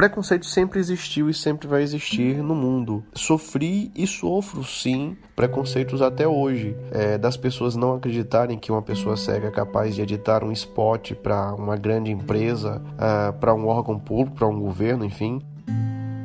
preconceito sempre existiu e sempre vai existir no mundo. Sofri e sofro sim preconceitos até hoje, é, das pessoas não acreditarem que uma pessoa cega é capaz de editar um spot para uma grande empresa, uh, para um órgão público, para um governo, enfim.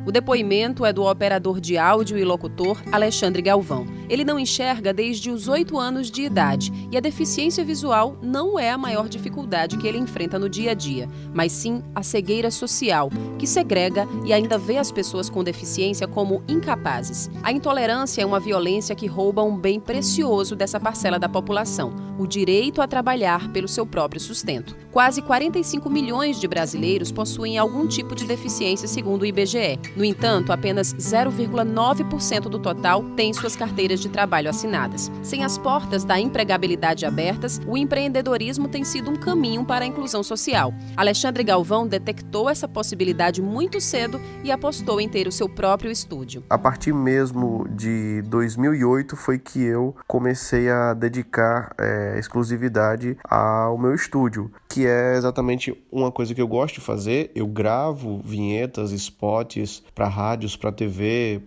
O depoimento é do operador de áudio e locutor Alexandre Galvão. Ele não enxerga desde os oito anos de idade e a deficiência visual não é a maior dificuldade que ele enfrenta no dia a dia, mas sim a cegueira social, que segrega e ainda vê as pessoas com deficiência como incapazes. A intolerância é uma violência que rouba um bem precioso dessa parcela da população, o direito a trabalhar pelo seu próprio sustento. Quase 45 milhões de brasileiros possuem algum tipo de deficiência, segundo o IBGE. No entanto, apenas 0,9% do total tem suas carteiras de trabalho assinadas. Sem as portas da empregabilidade abertas, o empreendedorismo tem sido um caminho para a inclusão social. Alexandre Galvão detectou essa possibilidade muito cedo e apostou em ter o seu próprio estúdio. A partir mesmo de 2008 foi que eu comecei a dedicar é, exclusividade ao meu estúdio, que é exatamente uma coisa que eu gosto de fazer. Eu gravo vinhetas, spots, para rádios, para TV,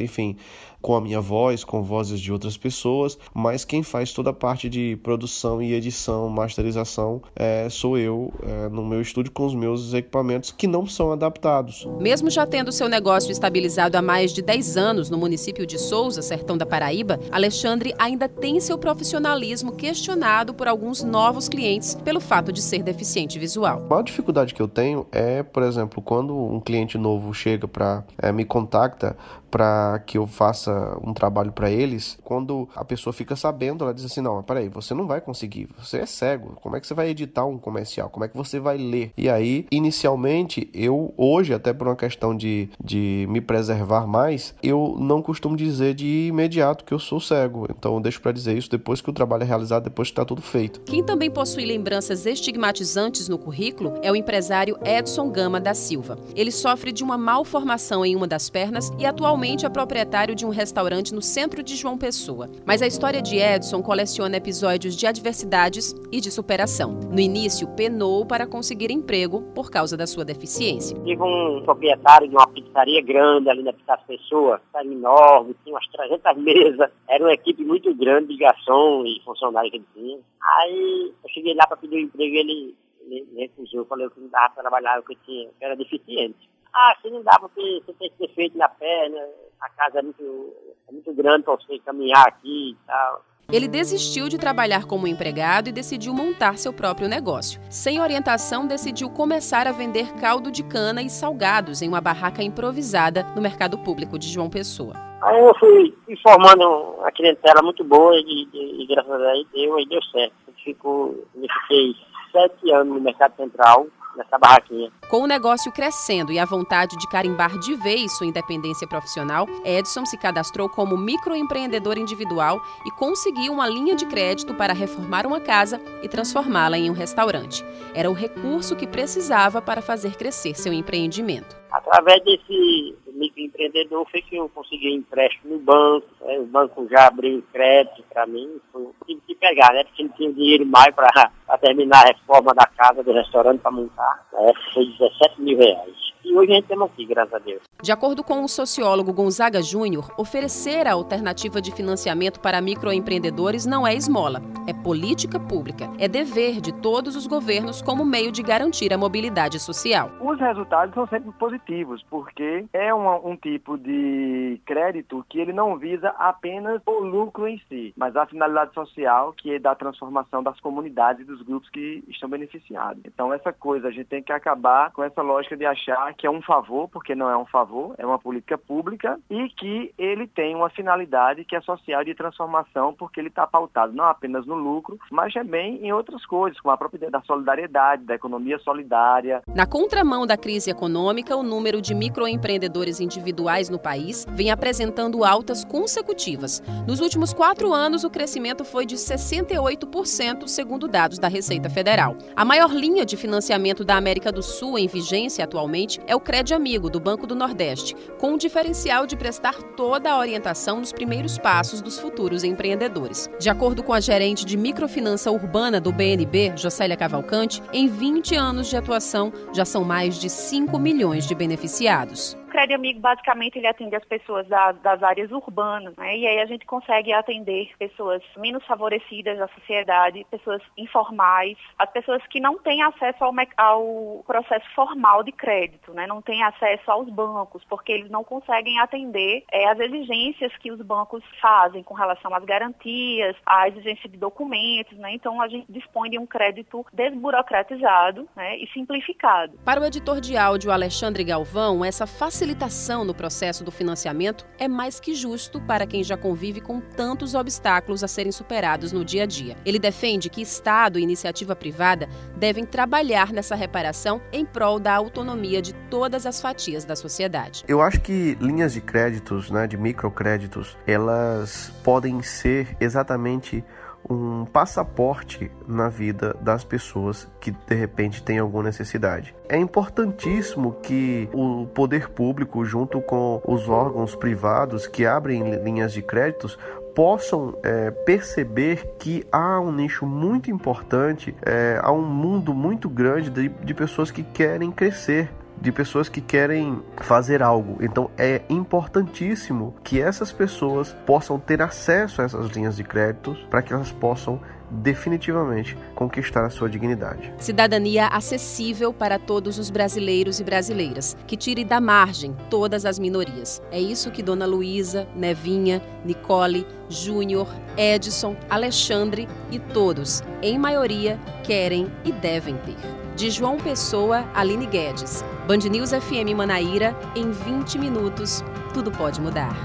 enfim, com a minha voz, com vozes de outras pessoas, mas quem faz toda a parte de produção e edição, masterização, é, sou eu é, no meu estúdio com os meus equipamentos que não são adaptados. Mesmo já tendo seu negócio estabilizado há mais de 10 anos no município de Souza, sertão da Paraíba, Alexandre ainda tem seu profissionalismo questionado por alguns novos clientes pelo fato de ser deficiente visual. A maior dificuldade que eu tenho é, por exemplo, quando um cliente novo chega para é, me contacta para que eu faça um trabalho para eles, quando a pessoa fica sabendo, ela diz assim: não, peraí, você não vai conseguir, você é cego, como é que você vai editar um comercial? Como é que você vai ler? E aí, inicialmente, eu, hoje, até por uma questão de, de me preservar mais, eu não costumo dizer de imediato que eu sou cego. Então, eu deixo para dizer isso depois que o trabalho é realizado, depois que está tudo feito. Quem também possui lembranças estigmatizantes no currículo é o empresário Edson Gama da Silva. Ele sofre de uma malformação em uma das pernas e atualmente atualmente é proprietário de um restaurante no centro de João Pessoa. Mas a história de Edson coleciona episódios de adversidades e de superação. No início, penou para conseguir emprego por causa da sua deficiência. Tive um proprietário de uma pizzaria grande ali na Pizzaria Pessoa, enorme, tinha umas 300 mesas, era uma equipe muito grande de garçom e funcionários que ele tinha. Aí eu cheguei lá para pedir um emprego e ele, ele, recusou, falei que não dava para trabalhar, que eu tinha, eu era deficiente. Ah, se não dá porque você tem que ter feito na perna, a casa é muito, é muito grande para você caminhar aqui e tal. Ele desistiu de trabalhar como empregado e decidiu montar seu próprio negócio. Sem orientação, decidiu começar a vender caldo de cana e salgados em uma barraca improvisada no mercado público de João Pessoa. Aí eu fui, formando uma clientela muito boa e, e, e graças a Deus deu, deu certo. Eu, fico, eu fiquei sete anos no mercado central, nessa barraquinha. Com o negócio crescendo e a vontade de carimbar de vez sua independência profissional, Edson se cadastrou como microempreendedor individual e conseguiu uma linha de crédito para reformar uma casa e transformá-la em um restaurante. Era o recurso que precisava para fazer crescer seu empreendimento. Através desse microempreendedor foi que eu consegui empréstimo no banco, né? o banco já abriu crédito para mim, tive que pegar, né? Porque não tinha dinheiro mais para terminar a reforma da casa, do restaurante para montar. Né? Foi 17 mil reais. E hoje a gente tem aqui, graças a Deus. De acordo com o sociólogo Gonzaga Júnior, oferecer a alternativa de financiamento para microempreendedores não é esmola, é política pública. É dever de todos os governos como meio de garantir a mobilidade social. Os resultados são sempre positivos, porque é uma, um tipo de crédito que ele não visa apenas o lucro em si, mas a finalidade social, que é da transformação das comunidades e dos grupos que estão beneficiados. Então, essa coisa, a gente tem que acabar com essa lógica de achar que é um favor, porque não é um favor, é uma política pública, e que ele tem uma finalidade que é social de transformação, porque ele está pautado não apenas no lucro, mas também em outras coisas, como a própria ideia da solidariedade, da economia solidária. Na contramão da crise econômica, o número de microempreendedores individuais no país vem apresentando altas consecutivas. Nos últimos quatro anos, o crescimento foi de 68%, segundo dados da Receita Federal. A maior linha de financiamento da América do Sul em vigência atualmente é o Cred Amigo, do Banco do Nordeste, com o diferencial de prestar toda a orientação nos primeiros passos dos futuros empreendedores. De acordo com a gerente de microfinança urbana do BNB, Jocélia Cavalcante, em 20 anos de atuação já são mais de 5 milhões de beneficiados. Crédito Amigo, basicamente, ele atende as pessoas da, das áreas urbanas, né? E aí a gente consegue atender pessoas menos favorecidas da sociedade, pessoas informais, as pessoas que não têm acesso ao, ao processo formal de crédito, né? Não têm acesso aos bancos, porque eles não conseguem atender é, as exigências que os bancos fazem com relação às garantias, à exigência de documentos, né? Então a gente dispõe de um crédito desburocratizado né? e simplificado. Para o editor de áudio Alexandre Galvão, essa facilidade facilitação no processo do financiamento é mais que justo para quem já convive com tantos obstáculos a serem superados no dia a dia. Ele defende que Estado e iniciativa privada devem trabalhar nessa reparação em prol da autonomia de todas as fatias da sociedade. Eu acho que linhas de créditos, né, de microcréditos, elas podem ser exatamente um passaporte na vida das pessoas que de repente têm alguma necessidade. É importantíssimo que o poder público, junto com os órgãos privados que abrem linhas de créditos, possam é, perceber que há um nicho muito importante, é, há um mundo muito grande de, de pessoas que querem crescer de pessoas que querem fazer algo. Então é importantíssimo que essas pessoas possam ter acesso a essas linhas de créditos para que elas possam definitivamente conquistar a sua dignidade. Cidadania acessível para todos os brasileiros e brasileiras, que tire da margem todas as minorias. É isso que Dona Luísa, Nevinha, Nicole, Júnior, Edson, Alexandre e todos, em maioria, querem e devem ter. De João Pessoa, Aline Guedes. Band News FM Manaíra, em 20 minutos, tudo pode mudar.